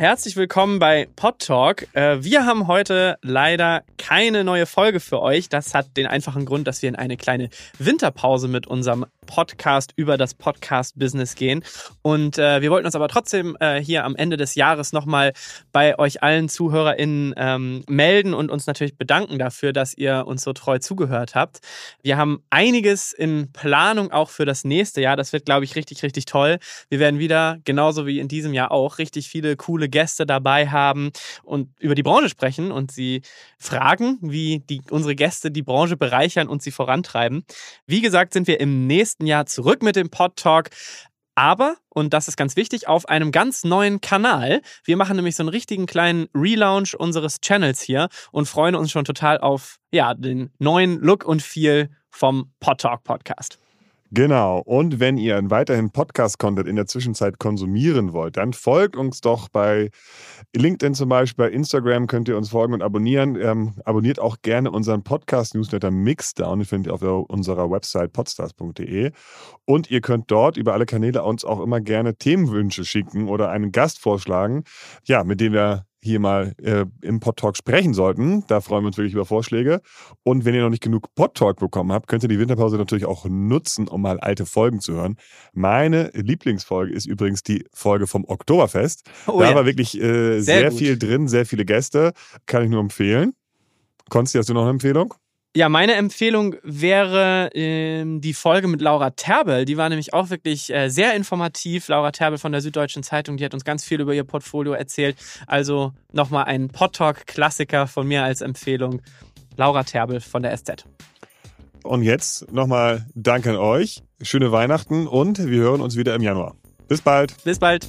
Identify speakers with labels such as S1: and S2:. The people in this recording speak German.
S1: herzlich willkommen bei Pod Talk. Äh, wir haben heute leider keine neue Folge für euch. Das hat den einfachen Grund, dass wir in eine kleine Winterpause mit unserem Podcast über das Podcast-Business gehen. Und äh, wir wollten uns aber trotzdem äh, hier am Ende des Jahres nochmal bei euch allen ZuhörerInnen ähm, melden und uns natürlich bedanken dafür, dass ihr uns so treu zugehört habt. Wir haben einiges in Planung auch für das nächste Jahr. Das wird, glaube ich, richtig, richtig toll. Wir werden wieder, genauso wie in diesem Jahr auch, richtig viele coole Gäste dabei haben und über die Branche sprechen und sie fragen, wie die, unsere Gäste die Branche bereichern und sie vorantreiben. Wie gesagt, sind wir im nächsten Jahr zurück mit dem Pod Talk. Aber, und das ist ganz wichtig, auf einem ganz neuen Kanal. Wir machen nämlich so einen richtigen kleinen Relaunch unseres Channels hier und freuen uns schon total auf ja, den neuen Look und Feel vom Pod Talk Podcast.
S2: Genau. Und wenn ihr weiterhin Podcast-Content in der Zwischenzeit konsumieren wollt, dann folgt uns doch bei LinkedIn zum Beispiel, bei Instagram könnt ihr uns folgen und abonnieren. Ähm, abonniert auch gerne unseren Podcast-Newsletter Mixdown, den findet ihr auf unserer Website podstars.de. Und ihr könnt dort über alle Kanäle uns auch immer gerne Themenwünsche schicken oder einen Gast vorschlagen, ja, mit dem wir hier mal äh, im Podtalk sprechen sollten. Da freuen wir uns wirklich über Vorschläge. Und wenn ihr noch nicht genug Podtalk bekommen habt, könnt ihr die Winterpause natürlich auch nutzen, um mal alte Folgen zu hören. Meine Lieblingsfolge ist übrigens die Folge vom Oktoberfest. Oh, da ja. war wirklich äh, sehr, sehr viel drin, sehr viele Gäste. Kann ich nur empfehlen. Konsti, hast du noch eine Empfehlung?
S1: Ja, meine Empfehlung wäre ähm, die Folge mit Laura Terbel. Die war nämlich auch wirklich äh, sehr informativ. Laura Terbel von der Süddeutschen Zeitung, die hat uns ganz viel über ihr Portfolio erzählt. Also nochmal ein Podtalk-Klassiker von mir als Empfehlung. Laura Terbel von der SZ.
S2: Und jetzt nochmal Danke an euch. Schöne Weihnachten und wir hören uns wieder im Januar. Bis bald.
S1: Bis bald.